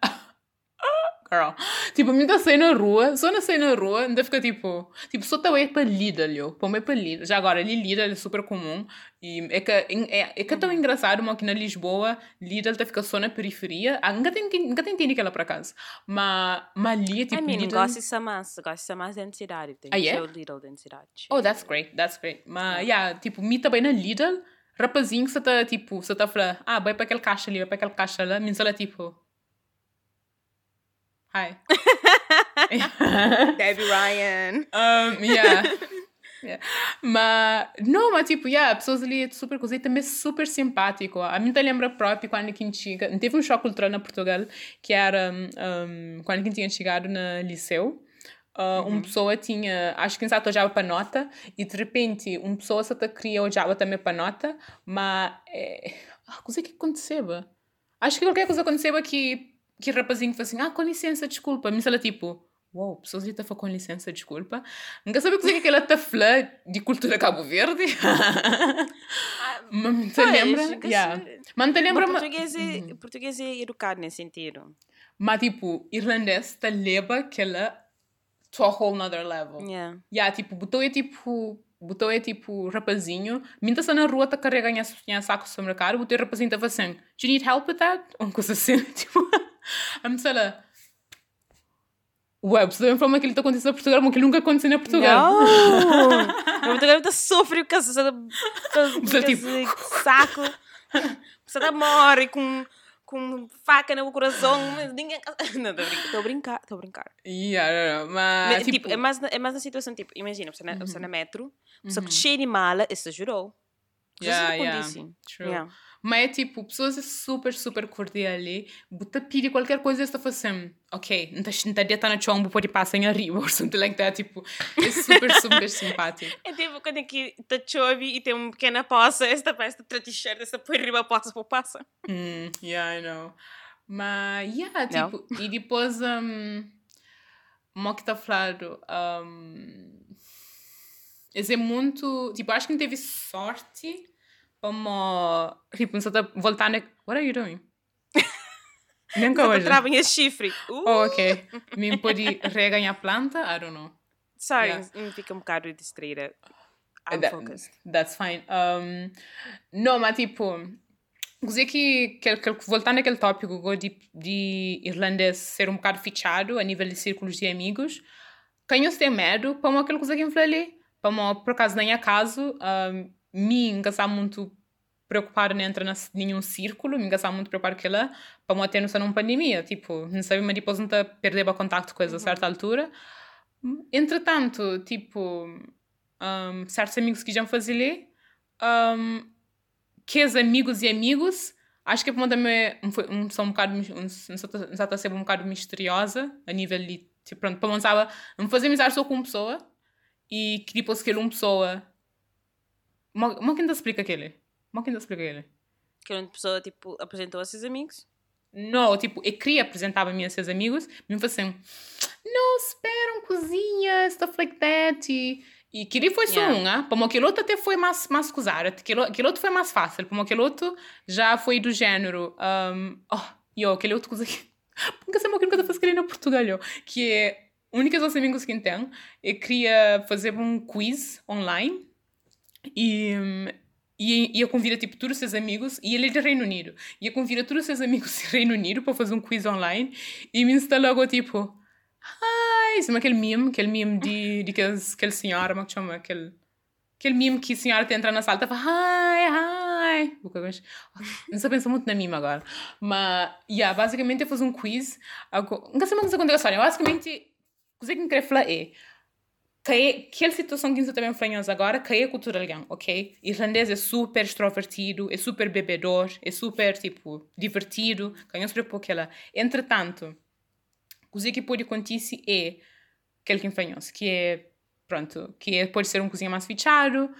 Girl. Tipo, me dá sair na rua, só na sair na rua, ainda fica tipo... Tipo, só tá para Lidl, eu. Para ir para Lidl. Já agora, ali Lidl é super comum. E é que é, é que é tão engraçado, mas aqui na Lisboa, Lidl tá fica só na periferia. Ah, nunca tem, nunca tem entendido aquela por acaso. Mas, mas ali, tipo, I mean, Lidl... gosto de massa, gosto de massa dentro da cidade. Tem Ah, yeah? o Lidl dentro da cidade. Oh, that's great, that's great. Mas, yeah, tipo, me também na Lidl, rapazinho que você tá, tipo, você tá falando, ah, vai para aquele caixa ali, vai para aquele caixa lá, me ela, tipo... Hi. <laughs> Debbie Ryan. um, yeah. <laughs> yeah. Mas, não, mas tipo, yeah, pessoas ali é super coisa e também super simpático. A mim te lembra próprio quando que chega, teve um choque cultural na Portugal, que era um, quando que tinha chegado no liceu. Uh, Uma pessoa tinha, acho que não odiava para nota, e de repente uma pessoa só queria odiava também para nota, mas é, ah, coisa que aconteceu? Acho que qualquer coisa aconteceu que que o rapazinho falou assim, ah, com licença, desculpa. Mas ela tipo, uau, pessoas já estão com licença, desculpa. Nunca sabia o que é que ela está falando de cultura Cabo Verde. <laughs> Mas me te lembra, yeah. Mas te lembra, Mas português é, português é educado nesse sentido. mas tipo, irlandês te leva aquela to a whole nother level. Yeah. Yeah, tipo, botou é tipo. Botou é tipo rapazinho, minta na rua tá carregando a saco do supermercado, botou o rapazinho tava assim, do you need help with that? Uma coisa assim, <laughs> tipo, <laughs> lá. Ué, você também falou que ele tá acontecendo em Portugal, mas que nunca aconteceu em Portugal. Não! Eu Portugal está sofre com tipo- saco. Você tá morre com, com faca no coração. Ninguém... <laughs> Não, estou a brincar. Estou a brincar. Yeah, mas, tipo, tipo, é, mais, na- é mais na situação, tipo, imagina, você na, você Uhum. na metro, você cheio de mala, e você jurou. Já yeah, se yeah, acontece. true. Yeah. Mas é tipo, pessoas é super, super cordial bota pedir qualquer coisa está fazendo, ok, não está tá na chombo, pode passar em arriba, <laughs> or something like that, tipo, é super, super <laughs> simpático. É tipo quando aqui tá chove e tem uma pequena poça, esta esta outra t-shirt, esta por arriba passa por passa. Hum, yeah, I know. Mas, yeah, Não. tipo, e depois, um, uma que está falando, um, é muito, tipo, acho que não teve sorte como, tipo, não está voltando, what are you doing? Nunca Só hoje. trava em chifre. Uh, Oh, ok. Me pode reganhar a planta? I don't know. sorry, yeah. me fica um bocado distraída. I'm That- focused. That's fine. Um, não, mas tipo, dizer que, que, que voltando àquele tópico de, de irlandês ser um bocado fichado a nível de círculos de amigos, canhos tem medo, para uma aquela coisa que eu falei, para uma, por acaso, nem acaso, um, me engasar muito preocupado em entrar em nenhum círculo, me engasar muito preocupado com ela, para uma ter noção numa pandemia, tipo, não sabia, depois não tá perder o contato com a certa altura. Entretanto, tipo, um, certos amigos que já me faziam ler, um, que os amigos e amigos, acho que para também um, são um bocado, um, certo a ser um bocado misteriosa, a nível de, tipo, pronto, para não sabe, não fazer amizade só com uma pessoa, e que depois que uma pessoa, uma, uma te explica aquele? Uma quem te explica aquele? Que uma pessoa, tipo, apresentou a seus amigos. Não, tipo, eu queria apresentar-me a seus amigos, me falou assim, não, esperam, cozinha, stuff like that, e, e foi só Yeah. um, ah? Para aquele outro até foi mais, mais coisado, aquele, aquele outro foi mais fácil, para aquele outro já foi do género, um, oh, e aquele outro coisa <laughs> que, nunca sei o que eu fazendo na Portugal, que é, únicas dos amigos que eu tenho, eu queria fazer um quiz online, e, e ia convidar tipo todos os seus amigos e ele é do Reino Unido. Ia convidar todos os seus amigos do Reino Unido para fazer um quiz online e me instalou logo tipo hi sabe aquele meme aquele meme de, de aquele, aquele senhora como é que chama? Aquele aquele meme que a senhora te entra na sala e fala hi hi <laughs> não sei pensar muito na meme agora. Mas yeah, basicamente eu fiz um quiz nunca sei mais o que aconteceu basicamente o que eu quero falar é que aquela situação que também falamos agora, que é a cultura alemã, ok? Irlandês é super extrovertido, é super bebedor, é super, tipo, divertido, que se preocupa com aquela. Entretanto, o que pode acontecer é aquele que falamos, que é, pronto, que é, pode ser um cozinha mais fechado,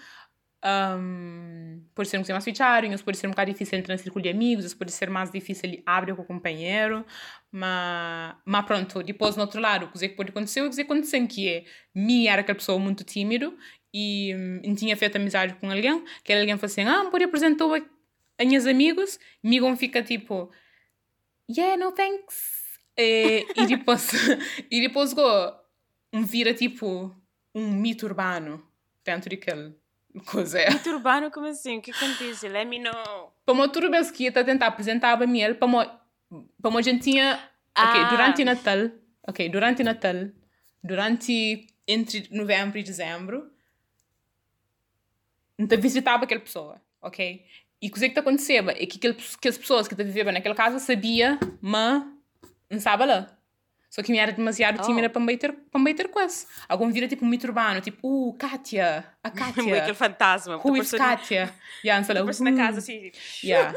um, pode ser um cozinha mais fechado, pode ser um bocado difícil entrar no círculo de amigos, pode ser mais difícil abrir com o companheiro, mas, mas pronto, depois no outro lado, o que pode acontecer, o que aconteceu que é, me era aquela pessoa muito tímido e um, tinha feito amizade com alguém, que alguém falou assim, ah, pode apresentar a meus amigos, amigo fica tipo, yeah, no thanks. E, e depois, <laughs> e depois go, um vira tipo um mito urbano dentro daquele coisa. Mito urbano como assim? O que acontece? Let me know. Para uma turma que ia tentar apresentar a mim, para uma como a gente tinha. Ah. Ok, durante Natal. Ok, durante Natal. Durante. Entre novembro e dezembro. Então visitava aquela pessoa. Ok? E o que é que acontecia? É que, aquele, que as pessoas que viviam naquela casa sabia, mas não estava lá. Só que me era demasiado oh. tímida para me ter, para me ter quase. Algum vira tipo um mito urbano, tipo, uh, Kátia, a <laughs> Kátia. Aquele fantasma. Who is Kátia? <laughs> Yeah, não sei lá. na casa assim. Yeah.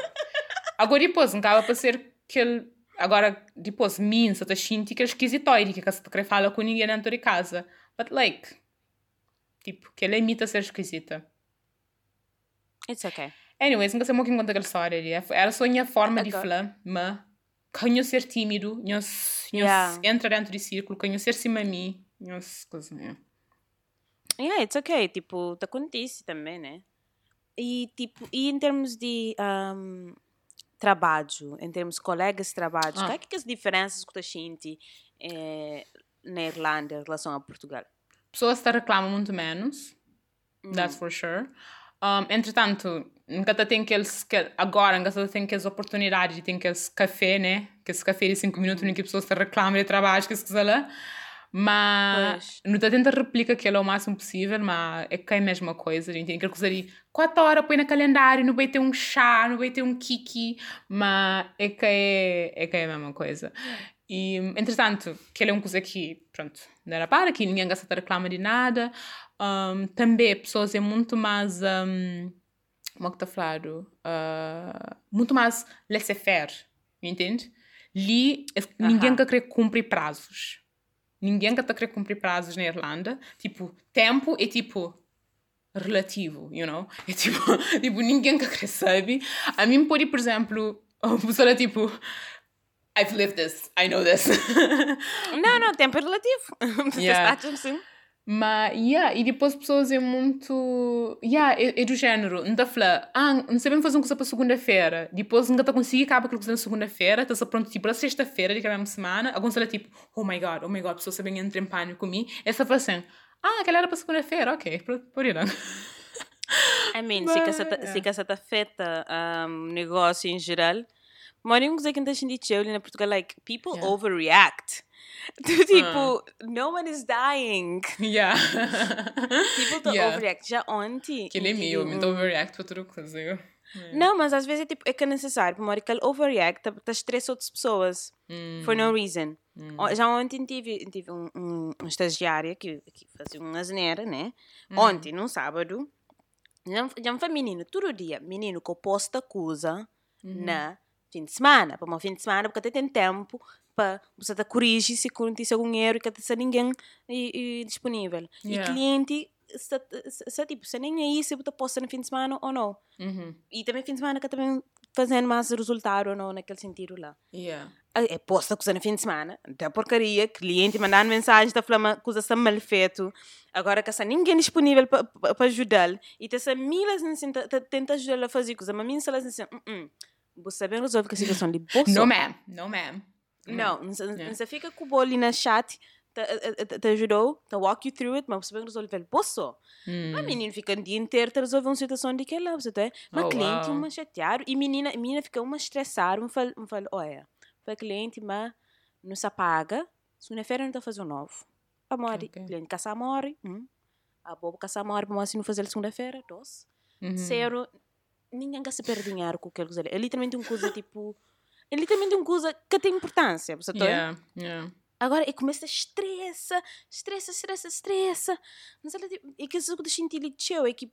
Agora depois, não estava para ser que ele agora depois mim se tá senti que é esquisitoide que você quer falar com ninguém dentro de casa but like tipo que ela imita ser esquisita it's okay anyways nunca sei muito que conta aquela história era só a minha forma de falar mas canho ser tímido canho yeah. entra dentro de círculo cima a mim canho coisa yeah. yeah it's okay tipo te acontece também né e tipo e em termos de um, trabalho, em termos de colegas de trabalho, ah. quais que as diferenças que tu sente eh, na Irlanda em relação a Portugal? Pessoas te reclamam muito menos, mm. that's for sure. Um, entretanto, nunca tem aqueles, que, agora nunca tem aquelas oportunidades, tem aqueles café, né? Aqueles café de 5 minutos em que as pessoas te reclamam de trabalho, que se lá. Mas não está tentando replicar aquilo ao máximo possível, mas é que é a mesma coisa. A gente tem que usar 4 horas, põe no calendário, não vai ter um chá, não vai ter um kiki, mas é que é, é, que é a mesma coisa. E, entretanto, que é uma coisa que, pronto, não era para, que ninguém gasta reclama de nada. Um, também pessoas é muito mais, um, como é que está falando? Uh, muito mais laissez-faire, entende? Ninguém uh -huh. quer cumprir prazos ninguém que está a querer cumprir prazos na Irlanda. Tipo, tempo é tipo relativo, you know? É tipo, <laughs> tipo ninguém que quer sabe. A mim pode, por exemplo, <laughs> uma pessoa tipo I've lived this, I know this. <laughs> não, não, tempo é relativo. <laughs> Yeah. Mas, yeah, e depois pessoas é muito. Yeah, é, é do género. Está falando, ah, não sabemos fazer uma coisa para segunda-feira. Depois não está conseguir acabar aquilo coisa na segunda-feira. Está-se pronto, tipo, para sexta-feira, de cada semana. Alguns é tipo, oh my god, oh my god, pessoas sabem entrar em pânico comigo. Essa fala assim, ah, aquela era para segunda-feira, ok, por ir. I mean, But, se que essa afeta um, negócio em geral, que a gente diz ali na Portugal, like, people yeah. overreact. <laughs> tipo, uh. no one is dying. Yeah. <laughs> People to yeah. overreact. Já ontem. Que nem meu, me overreact para tudo coisa. Yeah. Não, mas às vezes é, tipo, é que é necessário. Porque que ele overreact, tá, tá estressa outras pessoas. Mm. For no reason. Mm. Já ontem tive, tive um, um, um estagiário que, que fazia uma asneira, né? Mm. Ontem, num sábado, já, já foi menino, todo dia, menino que posta coisa -hmm. na fim de semana. Para um fim de semana, porque até tem tempo para você tá corrigir se acontece algum erro que está ninguém e, e disponível. Yeah. E cliente se, se, se, tipo, se nem aí se você posta no fim de semana ou não. Uhum. E também fim de semana que também fazendo mais resultado ou não naquele sentido lá. Yeah. É posta coisa no fim de semana, até porcaria, cliente mandando mensagem, está falando coisa está mal feito, agora que está ninguém disponível para ajudar e tem milas assim, tenta ajudar a fazer coisa, mas mim se elas assim, uh -uh. Você bem resolve a situação de bolsa. No ma'am, no ma'am. Não, não, yeah. fica com o bolo na chat te, te, te ajudou, te walk you through it, mas você vai resolver o. Hum. A menina fica o dia inteiro a resolver uma situação de que ela, você tá? Uma Oh, cliente, uma chatear, e menina, menina fica uma estressar, uma fala, olha, foi cliente, mas não se apaga, segunda-feira não está fazendo novo. A morre, cliente caça morre, um. A boba caça morre, mas assim não fazer segunda-feira, dois. Uhum. Zero, ninguém quer se perder dinheiro com coisa. ali. É literalmente uma coisa tipo. É literalmente uma coisa que tem importância, você tá? Yeah, yeah. Agora, e começa a estressa, estressa, estressa, estressa. Mas ela, tipo, é que isso que eu senti ali, tchau, é que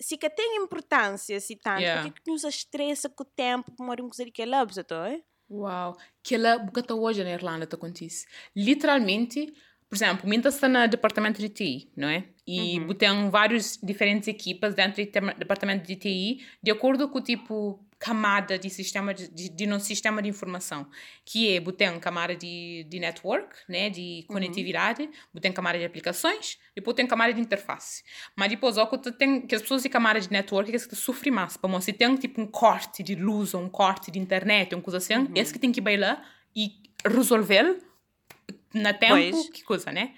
se que tem importância, se tanto, Yeah. porque que usa estressa com o tempo, para uma coisa que é lá, você tá? Uau! Que ela bocata hoje na Irlanda te acontece. Literalmente, por exemplo, minha está no departamento de TI, não é? E Uhum. tem várias diferentes equipas dentro do departamento de TI, de acordo com o tipo camada de sistema de, de, de nosso sistema de informação, que é tem camada de, de network, né, de conectividade, tem camada de aplicações, depois tem camada de interface. Mas depois, ó, tem que as pessoas de camada de network é que sofrem mais, para se tem tipo um corte de luz ou um corte de internet, uma coisa assim, esse que tem que lá e resolver na tempo, Pois. que coisa, né?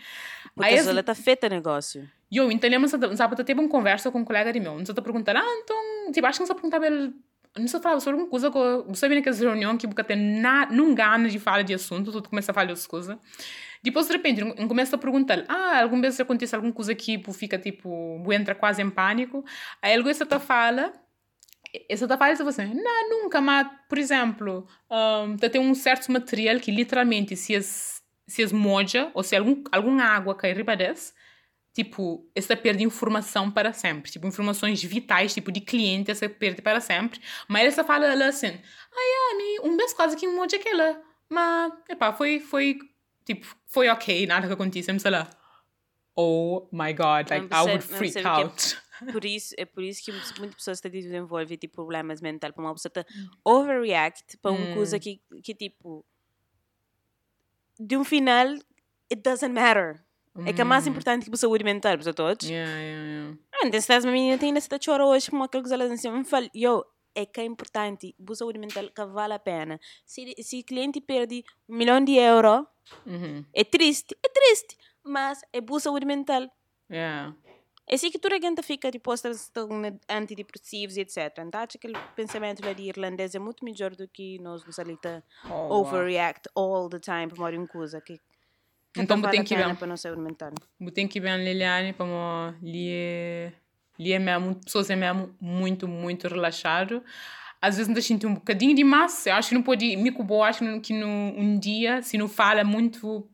Porque Aí, ela está feita negócio. eu, então, lembro, eu teve uma conversa com um colega de meu, não sei, te perguntar, ah, então, tipo, acho que não perguntar ele, não sei falar sobre uma coisa que, você vê naquelas reuniões que você não gana de falar de assunto, tu começa a falar de coisas. Depois, de repente, eu começo a perguntar, ah, alguma vez acontece alguma coisa que, tipo, fica, tipo, entra quase em pânico. Aí, ele de fala, essa da fala, você assim, não, nunca, mas, por exemplo, um, tem um certo material que, literalmente, se as, se as moja, ou se algum, alguma água cai riba desse, tipo, essa perde informação para sempre. Tipo, informações vitais, tipo, de cliente, essa perde para sempre. Mas essa fala ela assim, ai, Annie, um mês quase que um aquela. Mas, epá, foi, foi, tipo, foi ok, nada que aconteceu, sei lá. Oh my God, like, I would freak é out. Por isso, é por isso que muitas pessoas estão desenvolvendo tipo, problemas mentais. Para uma pessoa tá overreact para uma Hum. coisa que, que, tipo, de um final, it doesn't matter. É que é mais Hum. importante que a saúde mental, para todos. Yeah, yeah, yeah. Ah, então se estás uma menina tem nessa chora hoje, como aquela coisa assim, me fala, yo, é que é importante, a saúde mental que vale a pena. Se, se o cliente perde um milhão de euros, Mhm. é triste, é triste, mas é boa saúde mental. Yeah. É assim que toda a gente fica tipo, estão antidepressivos e etc. Então, acho que aquele pensamento lá de irlandês é muito melhor do que nós nos ali tá Oh, wow. overreact all the time para uma coisa que, Então, não vale tem a que ver. para a nossa saúde mental. Tenho que ver a Liliane para lhe lhe é mesmo pessoas é mesmo muito muito relaxado às vezes ainda sinto um bocadinho de massa eu acho que não pode me cubo acho que no, um dia se não fala muito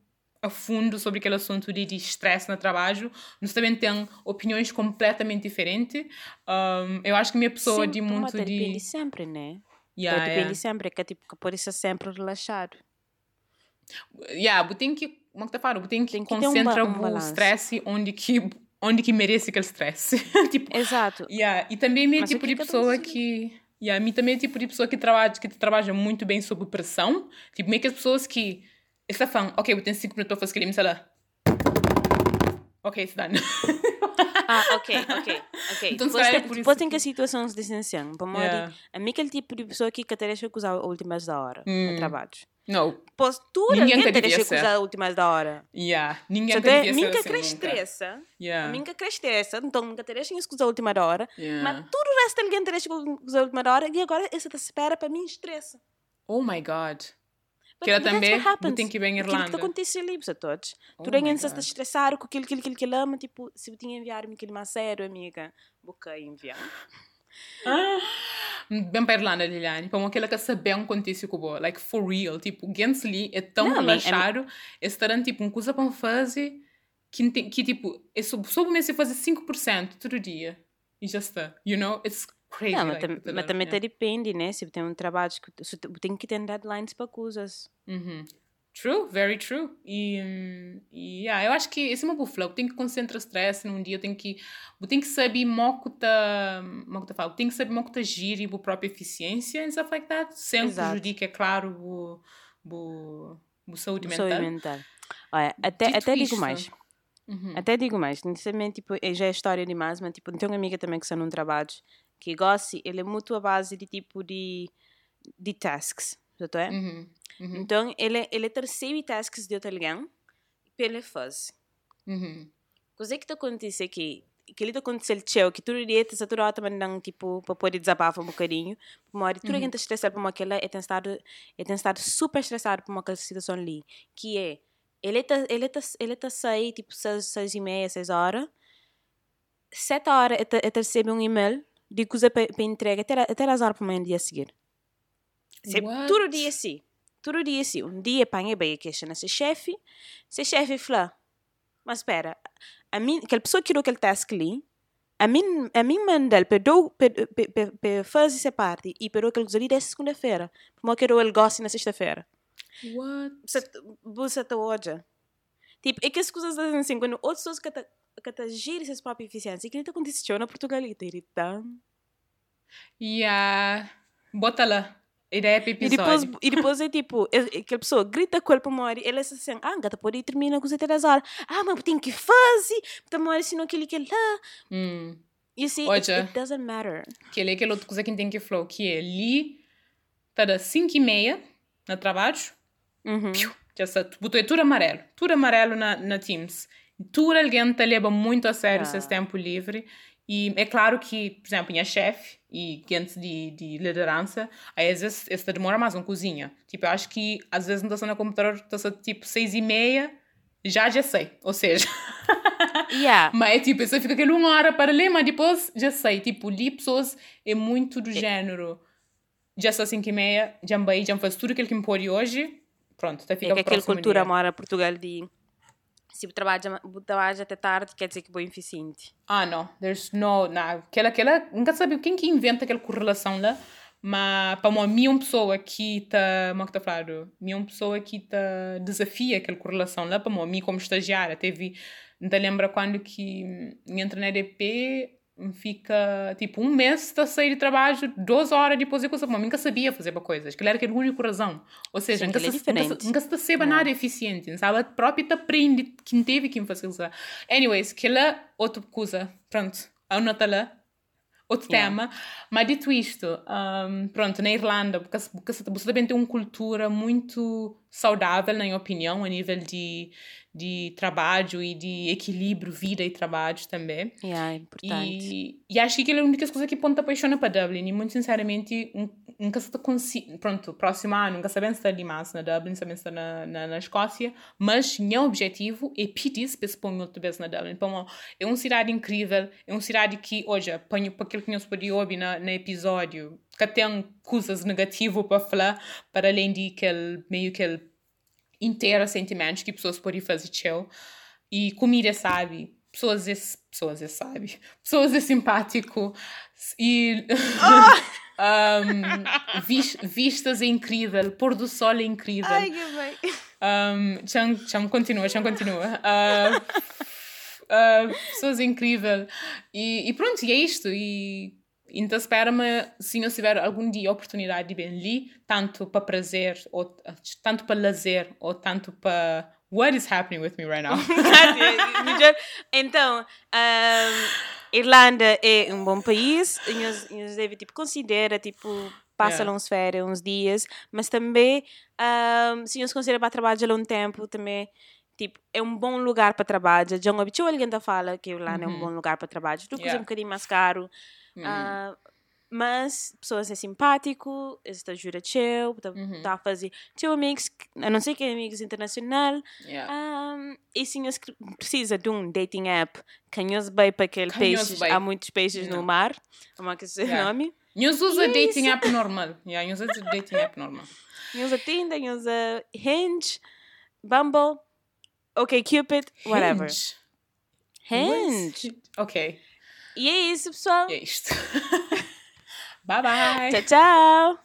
a fundo sobre aquele assunto de de estresse no trabalho nós também tem opiniões completamente diferentes um, eu acho que minha pessoa Sim, de muito depende de sempre, né? yeah, depende yeah. sempre, que é tipo, que pode ser sempre relaxado. yeah, eu tenho que como é que tá falando que Tem que um concentrar ba- um o estresse onde que onde que merece aquele estresse <laughs> tipo Exato. Yeah, e também é Mas tipo que de que pessoa um que. Yeah, mim também é tipo de pessoa que trabalha, que trabalha muito bem sob pressão. Tipo, meio que as pessoas que. Essa fã, ok, eu tenho 5 minutos para sei lá. Ok, it's done. <laughs> Ah, ok, <laughs> ok, ok. Então, depois é por depois tem que- que situações extensão. Para mim, Yeah. a mim aquele tipo de pessoa que até deixa que usar últimas da hora Hum. no trabalho. Não, Postura, Ninguém te deixa que usar últimas da hora. yeah, ninguém tem, ser nunca cresce estressa. Yeah, Nunca cresce estressa, então nunca te deixa que usar a última da hora. yeah. Mas tudo o resto ninguém te deixa que usar a última da hora. E agora essa espera para mim estressa. Oh my god. Que ela também tem que ir bem em Aquilo que Irlanda. acontece ali, para todos. Oh tu ninguém se estressar com aquilo, aquilo, aquilo que ele ama. Tipo, se eu tinha enviar-me aquele mais sério, amiga, boca enviar. Bem para a Irlanda, Liliane. Para aquela que saber um acontece com o Like, for real. Tipo, Gensli é tão Não, a a relaxado. Estarão, tipo, uma coisa para fazer que, que tipo, é soube mesmo fazer 5% todo dia. E já está. You know? It's crazy. Não, mas, like, mas também yeah. depende, né? Se tem um trabalho que se tem que ter deadlines para coisas. Uhum. True, very true. E, hum, e yeah, eu acho que esse é uma boa flow. Tem que concentrar stress num dia, tem que, eu tenho que saber moco tá, moco tá fala, tem que saber moco tá gire a própria eficiência and stuff like that, sem Exato. prejudicar, é claro, o, o, o saúde Saúde mental. mental. Olha, até, Dito até digo isto, mais. Uhum. Até digo mais. Sinceramente, tipo, é- já é história demais, mas tipo, tenho uma amiga também que está num trabalho que gosta, ele é muito à base de tipo de, de tasks. Tô, é? Uhum. Uhum. Então, ele, ele recebe tasks de outro alguém pela fase. Uhum. Coisa que te acontece aqui, que ele te aconteceu teu, que tu iria te saturar também não tipo para poder desabafar um bocadinho, uma hora tu uhum. está estressado por uma aquela, e tem estado, e tem estado super estressado por uma aquela situação ali, que é ele tá ele tá ele tá sair tipo seis, seis e meia, seis horas, sete horas ele recebe um e-mail de coisa para entrega até até as horas para o dia a seguir. Todo dia sim. Todo dia sim. Um dia apanhei bem a queixa nesse chefe, se chefe fala, mas espera, a mim, aquela pessoa que tirou aquele task ali, a mim, a mim mandou para fazer essa parte e para que ele ali dessa segunda-feira, porque eu ele gosta na sexta-feira. What? Você está hoje. Tipo, é que as coisas assim, quando outras pessoas que que te gira essas próprias eficiências, que ele te aconteceu na Portugal e te irritando. Yeah. Bota lá. E depois, e depois é tipo, aquela pessoa grita com ele para e ele é assim, ah, gata pode terminar com você três horas. Ah, mas tem que fazer. Para hora, senão aquele que lá. Hum. You see, it, it, doesn't matter. Que é aquela outra coisa que tem que falar, que é ali, está das 5 e meia, no trabalho, uhum. já está, botou tudo amarelo, tudo amarelo na, na Teams. Tudo alguém te leva muito a sério yeah. seu tempo livre e é claro que, por exemplo, minha chefe e gente de, de liderança, às vezes esta demora mais uma cozinha. Tipo, eu acho que às vezes não está no computador, está tipo seis e meia, já já sei. Ou seja, <laughs> yeah. mas é tipo, você fica aquele uma hora para ler, mas depois já sei. Tipo, li pessoas é muito do género. Já são cinco e meia, já me já faz tudo aquilo que me pôde hoje. Pronto, até fica é que aquela cultura mora Portugal de se trabalha, trabalha até tarde, quer dizer que é eficiente. Ah, não. There's no... Não. Aquela, aquela... Nunca sabe quem que inventa aquela correlação lá. Mas para uma minha pessoa que está... Como é que está falando? Minha pessoa que está desafia aquela correlação lá. Para uma mim como estagiária. Teve... Não te lembra quando que entra na EDP fica tipo um mês a sair de trabalho, duas horas depois eu consigo. nunca sabia fazer coisas, que era aquele único razão. Ou seja, Sim, nunca, se, é nunca, nunca se percebe é. nada eficiente, sabe? A própria aprende que teve que usar. Anyways, que é outra coisa. Pronto, a nota lá. Outro yeah. tema, mas dito isto, um, pronto, na Irlanda, porque, porque você também tem uma cultura muito saudável, na minha opinião, a nível de, de trabalho e de equilíbrio, vida e trabalho também. Yeah, é importante. E, e acho que aquela é a única coisa que ponta apaixona para Dublin. E muito sinceramente, nunca se consigo. Pronto, próximo ano, nunca sabemos se está mais na Dublin, sabemos se está na, na, na Escócia. Mas meu objetivo é pedir para se pôr outra vez na Dublin. Então, é uma cidade incrível, é uma cidade que, hoje, para aquilo que nós podíamos ouvir na, no episódio, que tem coisas negativas para falar, para além de aquele meio que ele inteira sentimentos que pessoas podem fazer teu e comida sabe pessoas é, pessoas é sabe pessoas é simpático e <laughs> um, vis, vistas é incrível pôr do sol é incrível Ai, que bem. Um, continua cham continua uh, uh, pessoas é incrível e, e pronto e é isto e então espera-me, se não tiver algum dia a oportunidade de ir ali, tanto para prazer, ou tanto para lazer, ou tanto para What is happening with me right now? <laughs> então, um, Irlanda é um bom país, e nós deve tipo considera tipo passa yeah. uns férias, uns dias, mas também um, se nós considera para trabalhar um tempo também tipo, é um bom lugar para trabalhar. Já um habitual alguém fala que Irlanda é um uhum. bom lugar para trabalhar. Tu yeah. um bocadinho mais caro, Uh, mas pessoas é simpático, está jura teu, está uhum. tá a fazer teu amigos, a não ser que é amigos internacional. Yeah. Um, e nós precisa de um dating app, canhos bem para aquele peixes, há muitos peixes yeah. no mar, como é que se yeah. nome? Nós usa dating app normal. <laughs> Yeah, nós usa dating app normal. Nós usa Tinder, nós usa Hinge, Bumble, OK Cupid, whatever. Hinge. Hinge. Ok. E é isso, pessoal. E é isto. <laughs> bye, bye. Tchau, tchau.